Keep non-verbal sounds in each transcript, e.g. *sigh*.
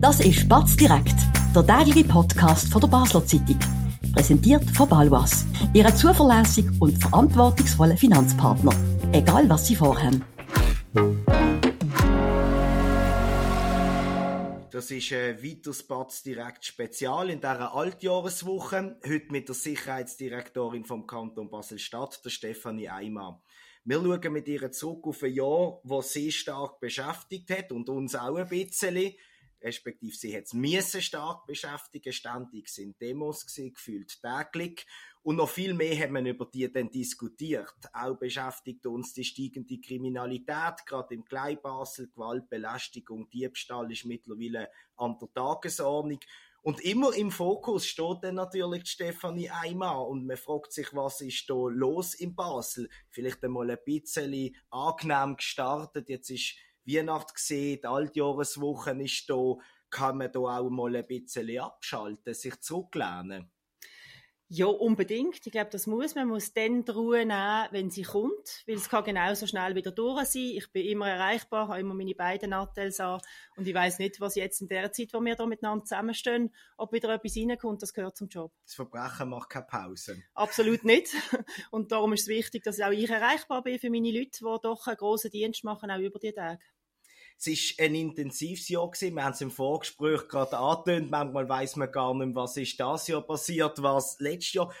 Das ist Batz direkt, der tägliche Podcast von der Basler Zeitung. Präsentiert von Balwas, Ihrem zuverlässigen und verantwortungsvollen Finanzpartner. Egal was Sie vorhaben. Das ist ein weiteres Batz direkt Spezial in dieser Altjahreswoche. Heute mit der Sicherheitsdirektorin vom Kanton Basel-Stadt, der Stefanie Eimer. Wir schauen mit ihr zurück auf ein Jahr, das sie stark beschäftigt hat und uns auch ein bisschen respektive sie hat es stark beschäftigen, ständig sind Demos gewesen, gefühlt täglich. Und noch viel mehr haben wir über die dann diskutiert. Auch beschäftigt uns die steigende Kriminalität, gerade im Kleinbasel, Gewalt, Belästigung, Diebstahl ist mittlerweile an der Tagesordnung. Und immer im Fokus steht dann natürlich Stefanie Eimer und man fragt sich, was ist da los in Basel? Vielleicht einmal ein bisschen angenehm gestartet. Jetzt ist Weihnacht gesehen, die Altjahreswoche ist da, kann man da auch mal ein bisschen abschalten, sich zurücklehnen. Ja, unbedingt. Ich glaube, das muss man. muss dann die Ruhe nehmen, wenn sie kommt, weil es kann genauso schnell wieder durch sein. Ich bin immer erreichbar, habe immer meine beiden Nattels an und ich weiß nicht, was jetzt in der Zeit, wo wir da miteinander zusammenstehen, ob wieder etwas reinkommt, das gehört zum Job. Das Verbrechen macht keine Pause. Absolut nicht. Und darum ist es wichtig, dass auch ich erreichbar bin für meine Leute, die doch einen grossen Dienst machen, auch über die Tage. Es ist ein intensives Jahr gewesen. Wir haben es im Vorgespräch gerade angetönt. Manchmal weiß man gar nicht, was ist das Jahr passiert, was letztes Jahr. Ein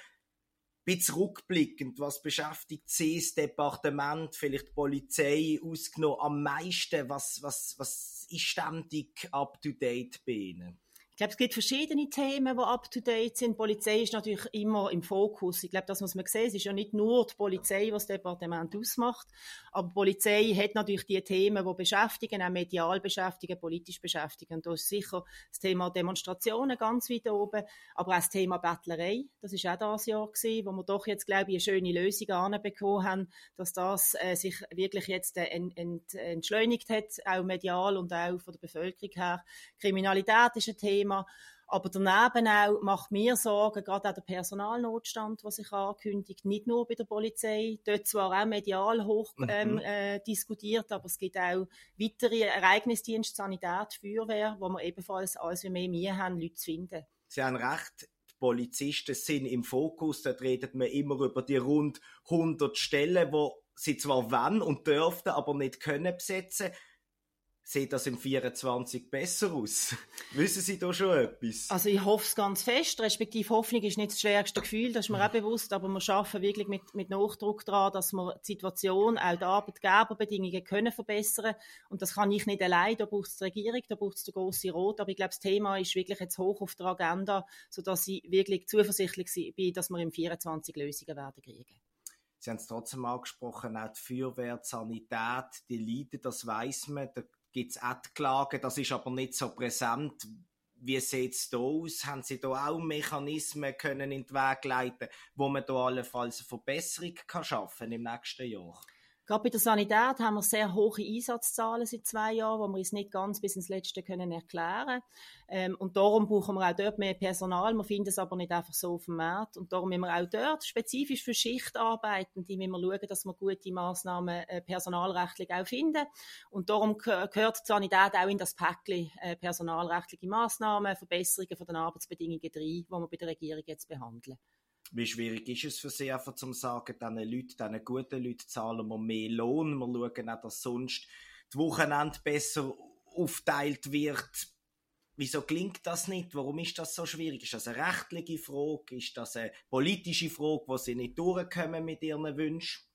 bisschen rückblickend, was beschäftigt Sie, das Departement, vielleicht die Polizei ausgenommen am meisten? Was, was, was ist ständig up to date bei Ihnen? Glaube, es gibt verschiedene Themen, die up to date sind. Die Polizei ist natürlich immer im Fokus. Ich glaube, das muss man sehen. Es ist ja nicht nur die Polizei, was das Departement ausmacht. Aber die Polizei hat natürlich die Themen, die beschäftigen, auch medial beschäftigen, politisch beschäftigen. Und da ist sicher das Thema Demonstrationen ganz weit oben. Aber auch das Thema Bettlerei. Das ist auch das Jahr gewesen, wo wir doch jetzt, glaube ich, eine schöne Lösung anbekommen haben, dass das äh, sich wirklich jetzt äh, ent, ent, entschleunigt hat, auch medial und auch von der Bevölkerung her. Kriminalität ist ein Thema. Thema. Aber daneben auch macht mir Sorgen, gerade auch der Personalnotstand, was sich ankündigt, nicht nur bei der Polizei, dort zwar auch medial hoch mhm. ähm, äh, diskutiert, aber es gibt auch weitere Ereignisdienste, Sanität, Feuerwehr, wo wir ebenfalls als wir mehr Mühe haben, Leute zu finden. Sie haben recht, die Polizisten sind im Fokus, da redet man immer über die rund 100 Stellen, wo sie zwar wollen und dürften, aber nicht können besetzen sieht das im 24 besser aus? *laughs* Wissen Sie da schon etwas? Also ich hoffe es ganz fest, respektive Hoffnung ist nicht das schwerste Gefühl, das ist mir auch bewusst, aber wir arbeiten wirklich mit, mit Nachdruck daran, dass wir die Situation, auch die Arbeitgeberbedingungen können verbessern und das kann ich nicht allein, da braucht es die Regierung, da braucht es den grossen Rot, aber ich glaube, das Thema ist wirklich jetzt hoch auf der Agenda, sodass ich wirklich zuversichtlich bin, dass wir im 24 Lösungen werden kriegen. Sie haben es trotzdem angesprochen, auch die Feuerwehr, die Sanität, die leiden, das weiß man. Der gibt es Ad-Klagen, das ist aber nicht so präsent. Wie sieht es da aus? Haben Sie da auch Mechanismen können in den Weg leiten, wo man da allenfalls eine Verbesserung kann schaffen im nächsten Jahr? Gerade bei der Sanität haben wir sehr hohe Einsatzzahlen seit zwei Jahren, die wir uns nicht ganz bis ins Letzte können erklären ähm, Und darum brauchen wir auch dort mehr Personal. Wir finden es aber nicht einfach so auf dem Markt. Und darum müssen wir auch dort spezifisch für Schichtarbeitende müssen wir schauen, dass wir gute Massnahmen äh, personalrechtlich auch finden. Und darum gehört die Sanität auch in das Päckchen äh, personalrechtliche Massnahmen, Verbesserungen von den Arbeitsbedingungen rein, die wir bei der Regierung jetzt behandeln. Wie schwierig ist es für Sie einfach zu sagen, diesen Leuten, diesen guten Leuten zahlen wir mehr Lohn. Wir schauen auch, dass sonst die Wochenende besser aufteilt wird. Wieso klingt das nicht? Warum ist das so schwierig? Ist das eine rechtliche Frage? Ist das eine politische Frage, wo Sie nicht durchkommen mit Ihren Wünschen?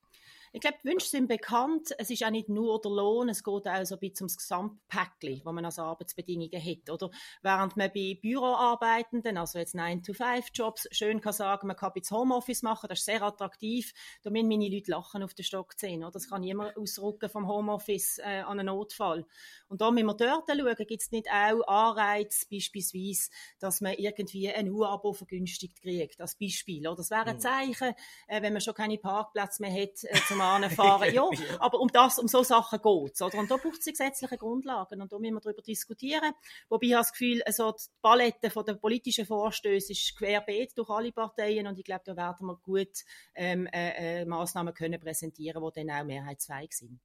Ich glaube, die Wünsche sind bekannt. Es ist auch nicht nur der Lohn, es geht auch so ein bisschen ums Gesamtpäckchen, das man als Arbeitsbedingungen hat. Oder während man bei Büroarbeitenden, also jetzt 9-to-5-Jobs, schön kann sagen, man kann jetzt Homeoffice machen, das ist sehr attraktiv. Da müssen meine Leute lachen auf den Stock sehen. Oder? Das kann niemand ausrücken vom Homeoffice äh, an einen Notfall. Und da müssen wir dort schauen, gibt es nicht auch Anreize, beispielsweise, dass man irgendwie ein U-Abo vergünstigt kriegt, als Beispiel. Oder das wäre ein mhm. Zeichen, äh, wenn man schon keine Parkplätze mehr hat, äh, zum *laughs* fahren. ja, aber um das, um so Sachen geht's, oder? Und da braucht es gesetzliche Grundlagen und da müssen wir darüber diskutieren. Wobei ich habe das Gefühl, also die Palette von den politischen Vorstößen ist querbeet durch alle Parteien und ich glaube, da werden wir gut ähm, äh, äh, Massnahmen können präsentieren, die dann auch mehrheitsfähig sind.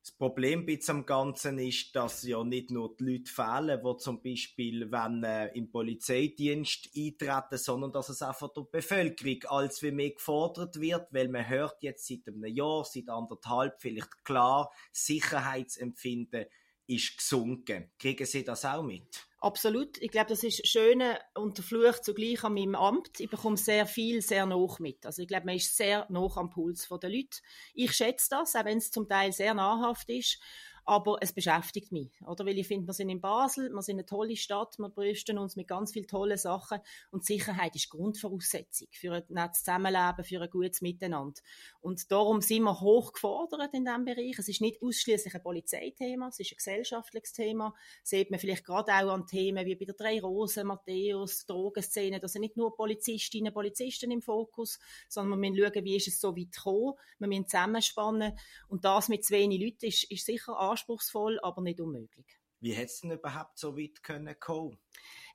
Das Problem bei dem Ganzen ist, dass ja nicht nur die Leute fehlen, die zum Beispiel wenn, äh, im Polizeidienst eintreten, sondern dass es auch von der Bevölkerung als wie mehr gefordert wird, weil man hört jetzt seit einem Jahr, seit anderthalb vielleicht klar, Sicherheitsempfinden ist gesunken. Kriegen Sie das auch mit? Absolut. Ich glaube, das ist schön und der Fluch zugleich an meinem Amt. Ich bekomme sehr viel, sehr noch mit. Also ich glaube, man ist sehr noch am Puls der Leute. Ich schätze das, auch wenn es zum Teil sehr nahrhaft ist aber es beschäftigt mich, oder? Weil ich finde, wir sind in Basel, wir sind eine tolle Stadt, wir brüsten uns mit ganz vielen tollen Sachen und Sicherheit ist Grundvoraussetzung für ein nettes Zusammenleben, für ein gutes Miteinander. Und darum sind wir hoch gefordert in diesem Bereich. Es ist nicht ausschließlich ein Polizeithema, es ist ein gesellschaftliches Thema. Das sieht man vielleicht gerade auch an Themen wie bei der Drei Rosen, Matthäus, Drogenszene. Da sind nicht nur Polizistinnen und Polizisten im Fokus, sondern wir müssen schauen, wie ist es so weit gekommen. Wir müssen zusammenspannen und das mit zu wenig Leuten ist, ist sicher anspruchsvoll, aber nicht unmöglich. Wie hätte es denn überhaupt so weit können?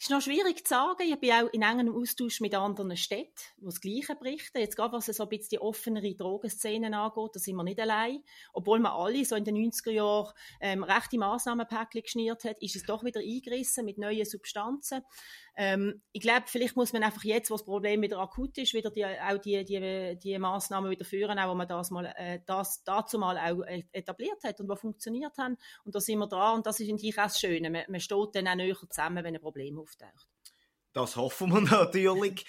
Ist noch schwierig zu sagen. Ich bin auch in engem Austausch mit anderen Städten, die das Gleiche berichten. Jetzt gerade was so ein bisschen die offenere Drogenszenen angeht, da sind wir nicht allein. Obwohl man alle so in den 90er Jahren ähm, rechte Massnahmenpäckchen geschnürt hat, ist es doch wieder eingerissen mit neuen Substanzen. Ähm, ich glaube, vielleicht muss man einfach jetzt, wo das Problem wieder akut ist, wieder die, auch die, die, die Massnahmen wieder führen, auch wo man das mal, äh, das dazu mal auch e-, etabliert hat und was funktioniert haben. Und da sind wir dran und das ist eigentlich auch das Schöne. Man, man steht dann auch näher zusammen, wenn ein Problem auftaucht. Das hoffen wir *laughs* natürlich.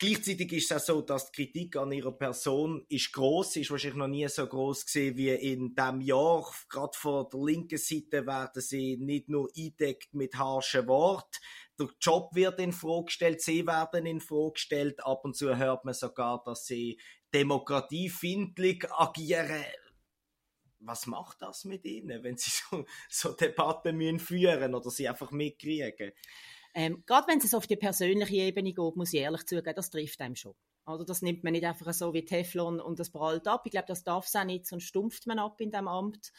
Gleichzeitig ist es auch so, dass die Kritik an ihrer Person ist groß, ist wahrscheinlich noch nie so groß gesehen wie in diesem Jahr. Gerade von der linken Seite werden sie nicht nur eindeckt mit harschen Worten, der Job wird in Frage gestellt, sie werden in Frage gestellt. Ab und zu hört man sogar, dass sie demokratiefindlich agieren. Was macht das mit ihnen, wenn sie so, so Debatten müssen führen oder sie einfach mitkriegen? Ähm, gerade wenn es auf die persönliche Ebene geht, muss ich ehrlich zugeben, das trifft einem schon. Oder das nimmt man nicht einfach so wie Teflon und das prallt ab. Ich glaube, das darf es auch nicht, sonst stumpft man ab in dem Amt.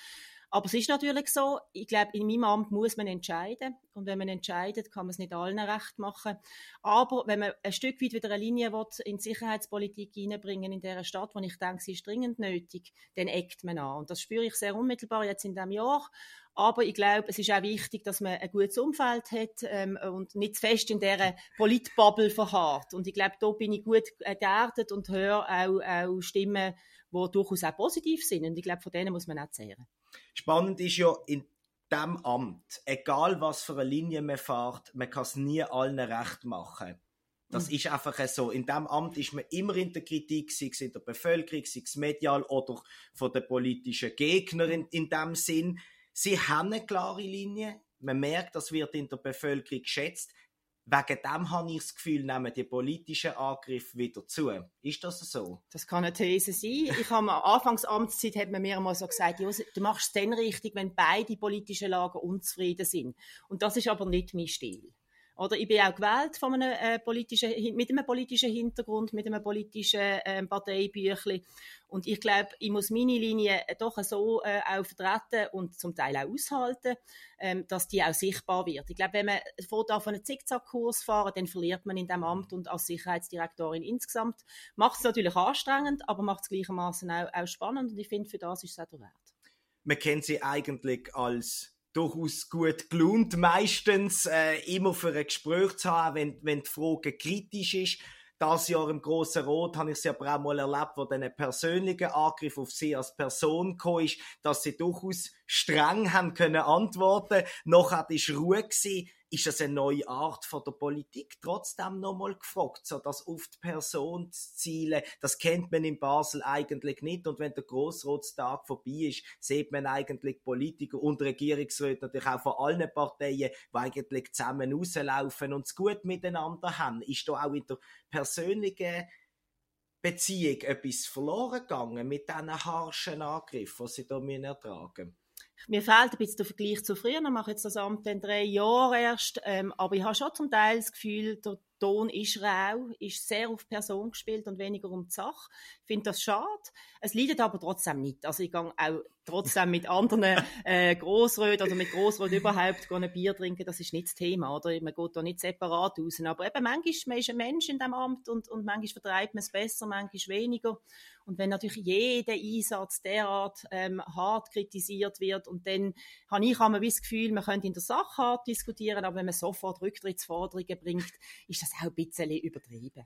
Aber es ist natürlich so, ich glaube, in meinem Amt muss man entscheiden. Und wenn man entscheidet, kann man es nicht allen recht machen. Aber wenn man ein Stück weit wieder eine Linie will, in die Sicherheitspolitik hineinbringen in dieser Stadt, wo ich denke, sie ist dringend nötig, dann eckt man an. Und das spüre ich sehr unmittelbar jetzt in diesem Jahr. Aber ich glaube, es ist auch wichtig, dass man ein gutes Umfeld hat ähm, und nicht zu fest in dieser Politbubble verharrt. Und ich glaube, da bin ich gut äh, geerdet und höre auch, auch Stimmen, die durchaus auch positiv sind. Und ich glaube, von denen muss man auch zehren. Spannend ist ja in dem Amt, egal was für eine Linie man fährt, man kann es nie allen recht machen. Das mhm. ist einfach so. In dem Amt ist man immer in der Kritik, sei es in der Bevölkerung, sei es medial oder von den politischen Gegnern in, in dem Sinn. Sie haben eine klare Linie. Man merkt, das wird in der Bevölkerung geschätzt. Wegen dem habe ich das Gefühl, nehmen die politischen Angriffe wieder zu. Ist das so? Das kann eine These sein. Ich habe am *laughs* Anfangsamtszeit hat man mir einmal so gesagt, du machst es dann richtig, wenn beide politischen Lager unzufrieden sind. Und das ist aber nicht mein Stil. Oder ich bin auch gewählt von einem, äh, politischen, mit einem politischen Hintergrund, mit einem politischen äh, Parteibüchli. Und ich glaube, ich muss meine Linie doch so äh, auch vertreten und zum Teil auch aushalten, ähm, dass die auch sichtbar wird. Ich glaube, wenn man von einen Zickzackkurs fahren, dann verliert man in dem Amt und als Sicherheitsdirektorin insgesamt. Macht es natürlich anstrengend, aber macht es gleichermaßen auch, auch spannend und ich finde, für das ist es auch der Wert. Man kennt sie eigentlich als durchaus gut gelohnt, meistens äh, immer für ein Gespräch zu haben, wenn, wenn die Frage kritisch ist. Das Jahr im Grossen Rot habe ich sie aber auch mal erlebt, wo dann ein persönlicher Angriff auf sie als Person gekommen ist, dass sie durchaus streng haben können antworten. Noch hat es Ruhe gewesen ist das eine neue Art von der Politik trotzdem nochmal gefragt, so dass auf die Person zu zielen, das kennt man in Basel eigentlich nicht und wenn der Grossratstag vorbei ist, sieht man eigentlich Politiker und Regierungsräte natürlich auch von allen Parteien, die eigentlich zusammen rauslaufen und es gut miteinander haben. Ist da auch in der persönlichen Beziehung etwas verloren gegangen mit diesen harschen Angriffen, die sie da ertragen müssen? Mir fehlt ein bisschen der Vergleich zu früher. Ich mache jetzt das Amt in drei Jahren erst. Ähm, aber ich habe schon zum Teil das Gefühl, der Ton ist rau, ist sehr auf Person gespielt und weniger um die Sache. Ich finde das schade. Es leidet aber trotzdem nicht. Also ich gehe auch trotzdem mit anderen *laughs* äh, Grossröten oder mit Grossröten überhaupt ein Bier trinken. Das ist nicht das Thema. Oder? Man geht da nicht separat raus. Aber eben manchmal man ist ein Mensch in diesem Amt und, und manchmal vertreibt man es besser, manchmal weniger. Und wenn natürlich jeder Einsatz derart ähm, hart kritisiert wird und dann habe ich immer das Gefühl, man könnte in der Sache hart diskutieren, aber wenn man sofort Rücktrittsforderungen bringt, ist das auch ein bisschen übertrieben.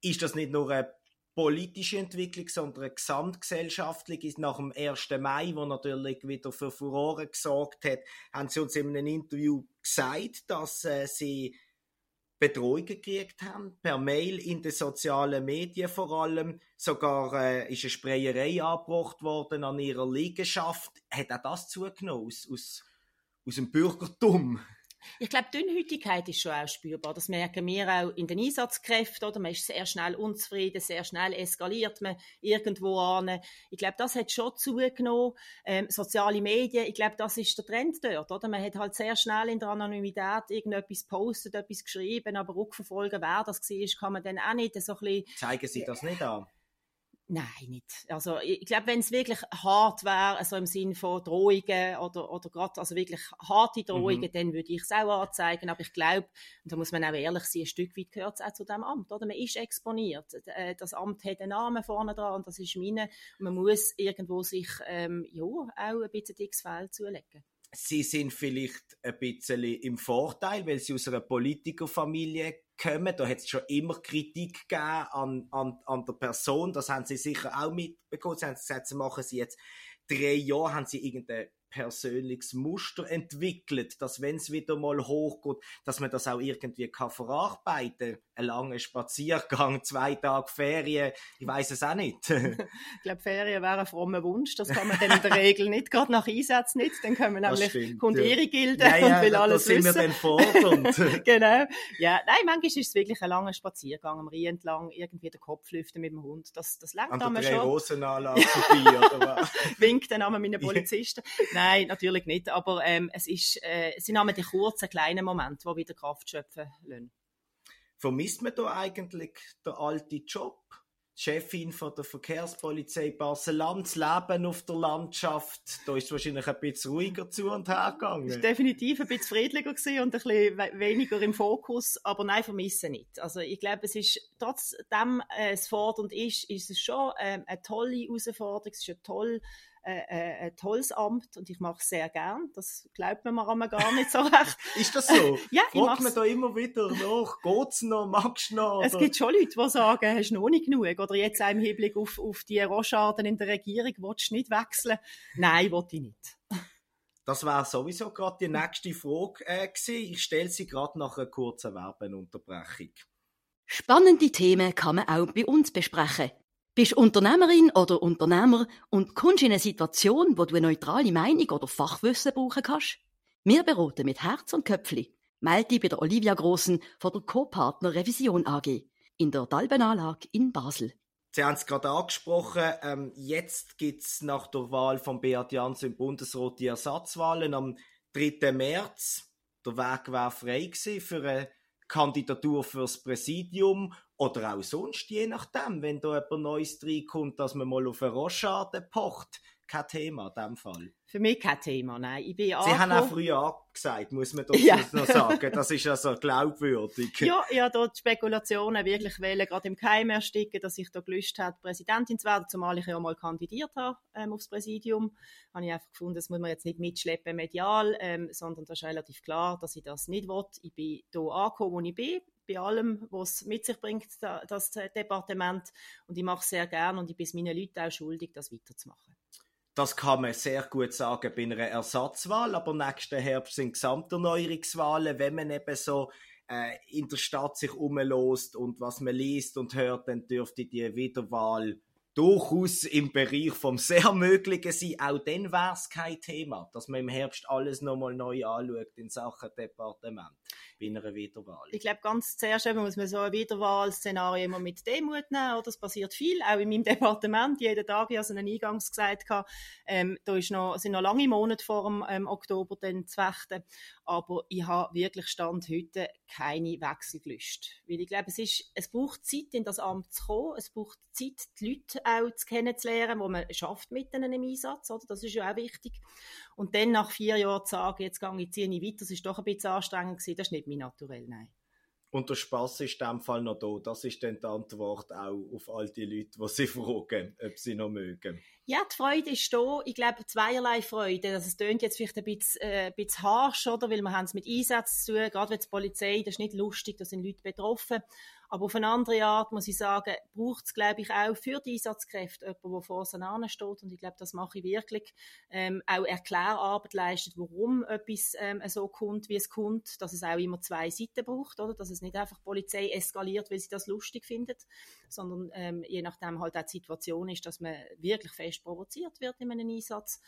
Ist das nicht nur eine politische Entwicklung, sondern eine gesamtgesellschaftliche. Nach dem 1. Mai, wo natürlich wieder für Furore gesorgt hat, haben sie uns in einem Interview gesagt, dass äh, sie Bedrohungen gekriegt haben, per Mail in den sozialen Medien vor allem. Sogar äh, ist eine Sprayerei angebracht worden an ihrer Liegenschaft. Hat auch das zugenommen aus, aus, aus dem Bürgertum? Ich glaube, Dünnhütigkeit ist schon auch spürbar. Das merken wir auch in den Einsatzkräften. Oder? Man ist sehr schnell unzufrieden, sehr schnell eskaliert man irgendwo an. Ich glaube, das hat schon zugenommen. Ähm, soziale Medien, ich glaube, das ist der Trend dort. Oder? Man hat halt sehr schnell in der Anonymität irgendetwas postet, etwas geschrieben, aber rückverfolgen, wer das war, kann man dann auch nicht so ein bisschen... Zeigen Sie das nicht an? Nein, nicht. Also ich glaube, wenn es wirklich hart wäre, also im Sinne von Drohungen oder, oder gerade also wirklich harte Drohungen, mhm. dann würde ich es auch anzeigen. Aber ich glaube, und da muss man auch ehrlich sein, ein Stück weit gehört es auch zu dem Amt. Oder? Man ist exponiert. Äh, das Amt hat einen Namen vorne dran und das ist meine. Man muss irgendwo sich ähm, ja, auch ein bisschen dickes Fell zulegen. Sie sind vielleicht ein bisschen im Vorteil, weil Sie aus einer Politikerfamilie kommen. Da hat es schon immer Kritik gegeben an, an, an der Person. Das haben Sie sicher auch mitbekommen. Sie haben gesagt, Sie machen Sie jetzt drei Jahre, haben Sie irgendeine persönliches Muster entwickelt, dass wenn es wieder mal hochgeht, dass man das auch irgendwie kann verarbeiten. Ein langer Spaziergang, *laughs* zwei Tage Ferien, ich weiß es auch nicht. *laughs* ich glaube, Ferien wäre ein frommer Wunsch, das kann man dann in der Regel *laughs* nicht, gerade nach Einsatz nicht, dann können wir nämlich stimmt, kommt ja. ihre Gilde ja, ja, und will alles sind wissen. wir dann genau. Ja, nein, manchmal ist es wirklich ein langer Spaziergang am Rhein entlang, irgendwie den Kopf lüften mit dem Hund, das, das lernt man schon. Rosenanlage vorbei, oder was? Winkt dann einmal meine Polizisten. Nein, natürlich nicht. Aber ähm, es, ist, äh, es sind einmal die kurzen, kleinen Momente, die wieder Kraft schöpfen lassen. Vermisst man da eigentlich den alten Job? Chefin von der Verkehrspolizei Barcelona, das Leben auf der Landschaft, da ist es wahrscheinlich ein bisschen ruhiger zu und her gegangen. Es war definitiv ein bisschen friedlicher und ein bisschen weniger im Fokus, aber nein, vermissen nicht. Also ich glaube, es ist trotzdem äh, es fordernd ist, ist es schon äh, eine tolle Herausforderung, es ist eine tolle äh, äh, ein tolles Amt und ich mache es sehr gern. Das glaubt man mir gar nicht so recht. *laughs* ist das so? *laughs* ja, ich Fragt man da immer wieder nach, geht's noch, magst du noch? Oder? Es gibt schon Leute, die sagen, hast du noch nicht genug? Oder jetzt auch im Hinblick auf, auf die Rochaden in der Regierung, willst du nicht wechseln? Nein, will ich nicht. Das wäre sowieso gerade die nächste Frage äh, gewesen. Ich stelle sie gerade nach einer kurzen Werbeunterbrechung. Spannende Themen kann man auch bei uns besprechen. Bist Unternehmerin oder Unternehmer und kommst in eine Situation, wo du eine neutrale Meinung oder Fachwissen brauchen kannst? Wir beraten mit Herz und Köpfli. Melde dich bei der Olivia Grossen von der Co-Partner Revision AG in der Dalbenanlage in Basel. Sie haben es gerade angesprochen, ähm, jetzt gibt es nach der Wahl von Beat Jans im Bundesrat die Ersatzwahlen am 3. März. Der Weg war frei für eine Kandidatur fürs Präsidium oder auch sonst, je nachdem, wenn da jemand Neues reinkommt, dass man mal auf eine Rochade pocht. Kein Thema in diesem Fall. Für mich kein Thema, nein. Ich bin Sie haben auch früher gesagt, muss man das ja. noch sagen. Das ist also glaubwürdig. Ja, habe dort Spekulationen wirklich wollen, gerade im Keim ersticken, dass ich da gelöst habe, Präsidentin zu werden, zumal ich ja mal kandidiert habe ähm, aufs Präsidium. Habe ich einfach gefunden, das muss man jetzt nicht mitschleppen medial, ähm, sondern das ist relativ klar, dass ich das nicht will. Ich bin hier angekommen, wo ich bin bei allem, was mit sich bringt, das Departement. Und ich mache es sehr gern und ich bin es meinen Leuten auch schuldig, das weiterzumachen. Das kann man sehr gut sagen bei einer Ersatzwahl, aber nächsten Herbst sind Gesamterneuerungswahlen, wenn man eben so äh, in der Stadt sich umlost und was man liest und hört, dann dürfte die Wiederwahl durchaus im Bereich vom sehr Möglichen sein. Auch dann wäre es kein Thema, dass man im Herbst alles nochmal neu anschaut in Sachen Departement bei einer Wiederwahl. Ich glaube, ganz zuerst muss man so ein Wiederwahlszenario immer mit Demut nehmen. Oder? Es passiert viel, auch in meinem *laughs* Departement. Jeden Tag, ich habe es eingangs gesagt, ähm, da ist noch, sind noch lange Monate vor dem ähm, Oktober dann zu fechten. Aber ich habe wirklich Stand heute keine Wechselgelüste. Weil ich glaube, es, ist, es braucht Zeit, in das Amt zu kommen. Es braucht Zeit, die Leute auch zu kennenzulernen, wo man schafft mit im Einsatz. Oder? Das ist ja auch wichtig. Und dann nach vier Jahren zu sagen, jetzt gehe ich, ziehe ich weiter, das ist doch ein bisschen anstrengend gewesen, das ist nicht mein Naturell, nein. Und der Spaß ist in dem Fall noch da. Das ist dann die Antwort auch auf all die Leute, die sie *laughs* fragen, ob sie noch mögen. Ja, die Freude ist da. Ich glaube, zweierlei Freude. Also, es klingt jetzt vielleicht ein bisschen, äh, bisschen harsch, oder? Weil wir haben es mit Einsätzen zu tun. Gerade wenn die Polizei, das ist nicht lustig, da sind Leute betroffen. Aber auf eine andere Art, muss ich sagen, braucht es, glaube ich, auch für die Einsatzkräfte jemanden, der vor uns steht. Und ich glaube, das mache ich wirklich. Ähm, auch Erklärarbeit leistet, warum etwas ähm, so kommt, wie es kommt. Dass es auch immer zwei Seiten braucht, oder? Dass es nicht einfach Polizei eskaliert, weil sie das lustig findet, sondern ähm, je nachdem halt auch die Situation ist, dass man wirklich fest provoziert wird in einem Einsatz.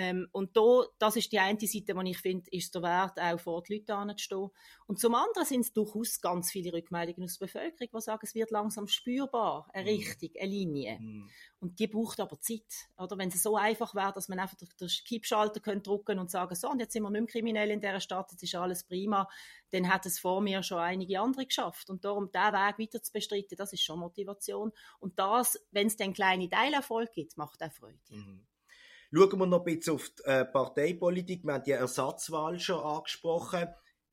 Ähm, und da, das ist die eine Seite, die ich finde, ist der Wert, auch vor die Leute anzustehen. Und zum anderen sind es durchaus ganz viele Rückmeldungen aus der Bevölkerung, die sagen, es wird langsam spürbar, eine mhm. Richtung, eine Linie. Mhm. Und die braucht aber Zeit. Oder wenn es so einfach wäre, dass man einfach den Kippschalter könnte drücken und sagen, so, und jetzt sind wir nicht mehr kriminell in dieser Stadt, jetzt ist alles prima, dann hat es vor mir schon einige andere geschafft. Und darum, diesen Weg weiter zu bestreiten, das ist schon Motivation. Und das, wenn es dann kleine Teilerfolg gibt, macht auch Freude. Mhm. Schauen wir noch ein bisschen auf die äh, Parteipolitik. Wir haben die Ersatzwahl schon angesprochen.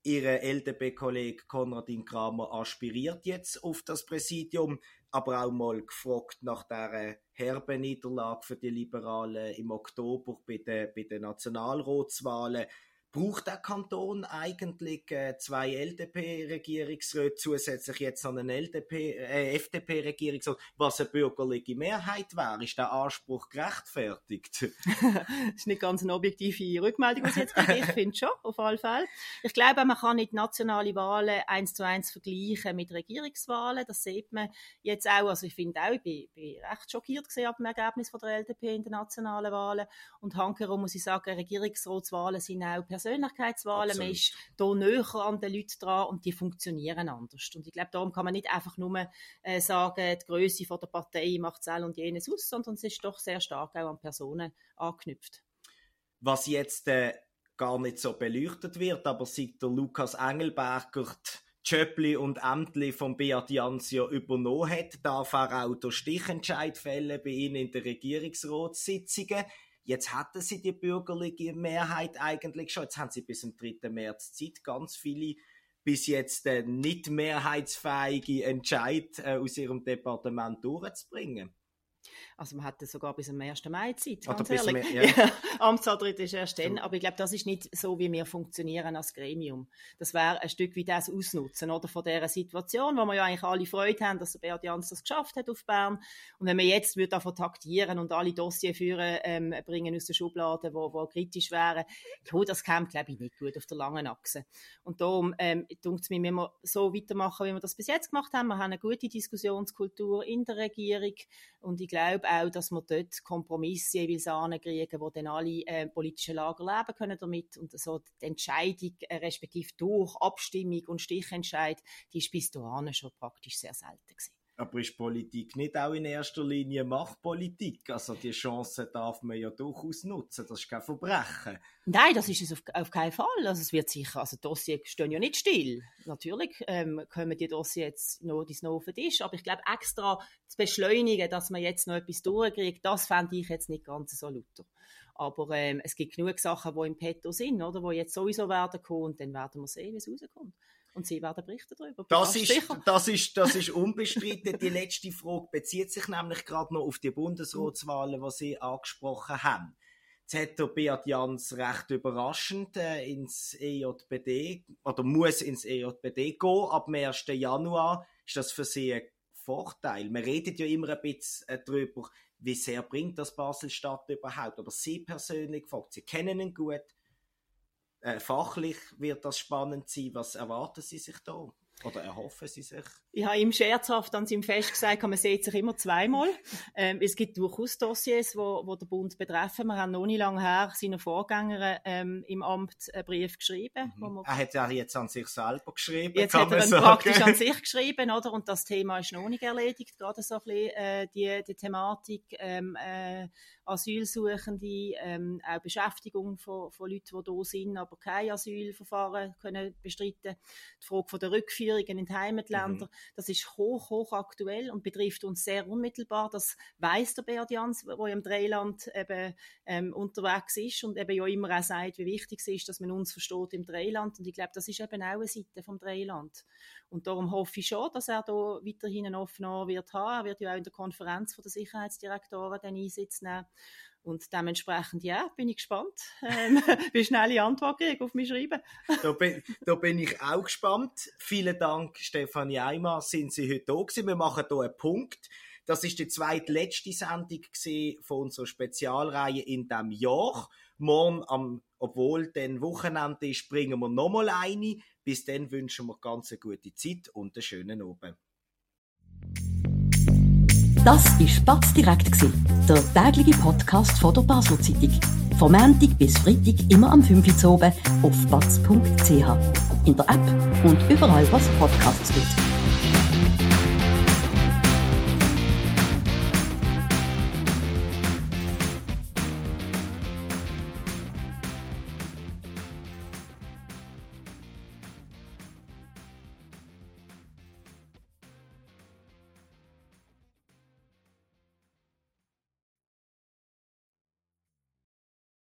Ihre LDP-Kollege Konradin Kramer aspiriert jetzt auf das Präsidium, aber auch mal gefragt nach der herben Niederlage für die Liberalen im Oktober bei den, bei den Nationalratswahlen braucht der Kanton eigentlich äh, zwei LDP-Regierungsräte, zusätzlich jetzt noch einen LDP, äh, FDP-Regierungsrat, was eine bürgerliche Mehrheit wäre? Ist der Anspruch gerechtfertigt? *laughs* das ist nicht ganz eine objektive Rückmeldung, was ich jetzt kriege. Ich finde schon, auf alle Fälle. Ich glaube, man kann nicht nationale Wahlen eins zu eins vergleichen mit Regierungswahlen. Das sieht man jetzt auch. Also ich finde auch, ich bin, bin recht schockiert gesehen ab dem Ergebnis von der LDP in den nationalen Wahlen. Und hankerum muss ich sagen, Regierungsratswahlen sind auch persönlich Persönlichkeitswahlen, man ist hier näher an den Leuten dran und die funktionieren anders. Und ich glaube, darum kann man nicht einfach nur äh, sagen, die Größe der Partei macht das und jenes aus, sondern es ist doch sehr stark auch an Personen angeknüpft. Was jetzt äh, gar nicht so beleuchtet wird, aber seit der Lukas Engelberger Schöppli und Ämtli von Beat Jansio übernommen hat, darf er auch durch Stichentscheid fällen bei Ihnen in den Regierungsratssitzungen. Jetzt hatten sie die bürgerliche Mehrheit eigentlich schon. Jetzt haben sie bis zum 3. März Zeit, ganz viele bis jetzt äh, nicht mehrheitsfähige Entscheid äh, aus ihrem Departement durchzubringen. Also man hatte sogar bis zum 1. Mai Zeit, ganz Oder ehrlich. Mehr, *laughs* ja. Amtsantritt ist erst dann, aber ich glaube, das ist nicht so, wie wir funktionieren als Gremium. Das wäre ein Stück wie das Ausnutzen oder von dieser Situation, wo wir ja eigentlich alle Freude haben, dass der Beat Jans das geschafft hat auf Bern. Und wenn wir jetzt würde davon taktieren und alle Dossiers führen, ähm, bringen aus der Schublade, wo, wo kritisch wären, ja, das käme, glaube ich, nicht gut auf der langen Achse. Und darum ähm, denkt es mir, wenn wir so weitermachen, wie wir das bis jetzt gemacht haben, wir haben eine gute Diskussionskultur in der Regierung und ich glaube, auch, dass wir dort Kompromisse jeweils ankriegen, wo dann alle äh, politischen Lager leben können damit und so die Entscheidung äh, respektive durch Abstimmung und Stichentscheid, die ist bis dahin schon praktisch sehr selten gewesen. Aber ist Politik nicht auch in erster Linie Machtpolitik? Also die Chance darf man ja durchaus nutzen. Das ist kein Verbrechen. Nein, das ist es auf, auf keinen Fall. Also es wird sicher, also die Dossiers stehen ja nicht still. Natürlich ähm, kommen die Dossiers jetzt noch, die noch auf den Tisch. Aber ich glaube, extra zu beschleunigen, dass man jetzt noch etwas durchkriegt, das fände ich jetzt nicht ganz so lauter. Aber ähm, es gibt genug Sachen, die im Petto sind, oder, die jetzt sowieso werden kommen und dann werden wir sehen, wie es rauskommt. Und Sie werden berichten darüber. Das ist, das, ist, das *laughs* ist unbestritten. die letzte Frage bezieht sich nämlich gerade noch auf die Bundesratswahlen, die Sie angesprochen haben. Jetzt hat der Beat Jans recht überraschend äh, ins EJBD oder muss ins EJBD gehen. Ab dem 1. Januar ist das für Sie ein Vorteil. Man redet ja immer ein bisschen äh, darüber, wie sehr bringt das Basel-Stadt überhaupt. Aber Sie persönlich gefragt, Sie kennen ihn gut, äh, fachlich wird das spannend sein. Was erwarten Sie sich da? Oder erhoffen Sie sich? Ich habe ihm scherzhaft an seinem Fest gesagt, man sieht sich immer zweimal. Ähm, es gibt durchaus Dossiers, wo, wo der Bund betreffen. Wir haben noch nicht lange her seinen Vorgänger ähm, im Amt einen Brief geschrieben. Mhm. er hat ja jetzt an sich selber geschrieben. Jetzt hat er ihn praktisch an sich geschrieben, oder? Und das Thema ist noch nicht erledigt. Gerade so ein bisschen äh, die, die Thematik ähm, äh, Asylsuchende, ähm, auch Beschäftigung von, von Leuten, die hier sind, aber kein Asylverfahren können bestreiten. Die Frage von der Rückführungen in die Heimatländer, mhm. das ist hoch, hoch aktuell und betrifft uns sehr unmittelbar. Das weiß der Beat Jans, der im Dreiland eben ähm, unterwegs ist und eben ja immer auch sagt, wie wichtig es ist, dass man uns versteht im Dreiland. Und ich glaube, das ist eben auch eine Seite vom Dreiland. Und darum hoffe ich schon, dass er da weiterhin ein offener wird haben. Er wird ja auch in der Konferenz der Sicherheitsdirektoren den Einsatz nehmen. Und dementsprechend, ja, bin ich gespannt, ähm, *laughs* wie schnell ich Antwort kriege auf mich schreiben. *laughs* da, bin, da bin ich auch gespannt. Vielen Dank, Stefanie Eimer, sind Sie heute da gewesen. Wir machen hier einen Punkt. Das ist die zweitletzte Sendung von unserer Spezialreihe in diesem Jahr. Morgen, am, obwohl dann Wochenende ist, bringen wir nochmal eine. Bis dann wünschen wir ganz eine gute Zeit und einen schönen Abend. Das war Spatz direkt, der tägliche Podcast von der Basler Zeitung. Vom Montag bis Freitag immer am 5 Uhr auf batz.ch. In der App und überall, was Podcasts gibt.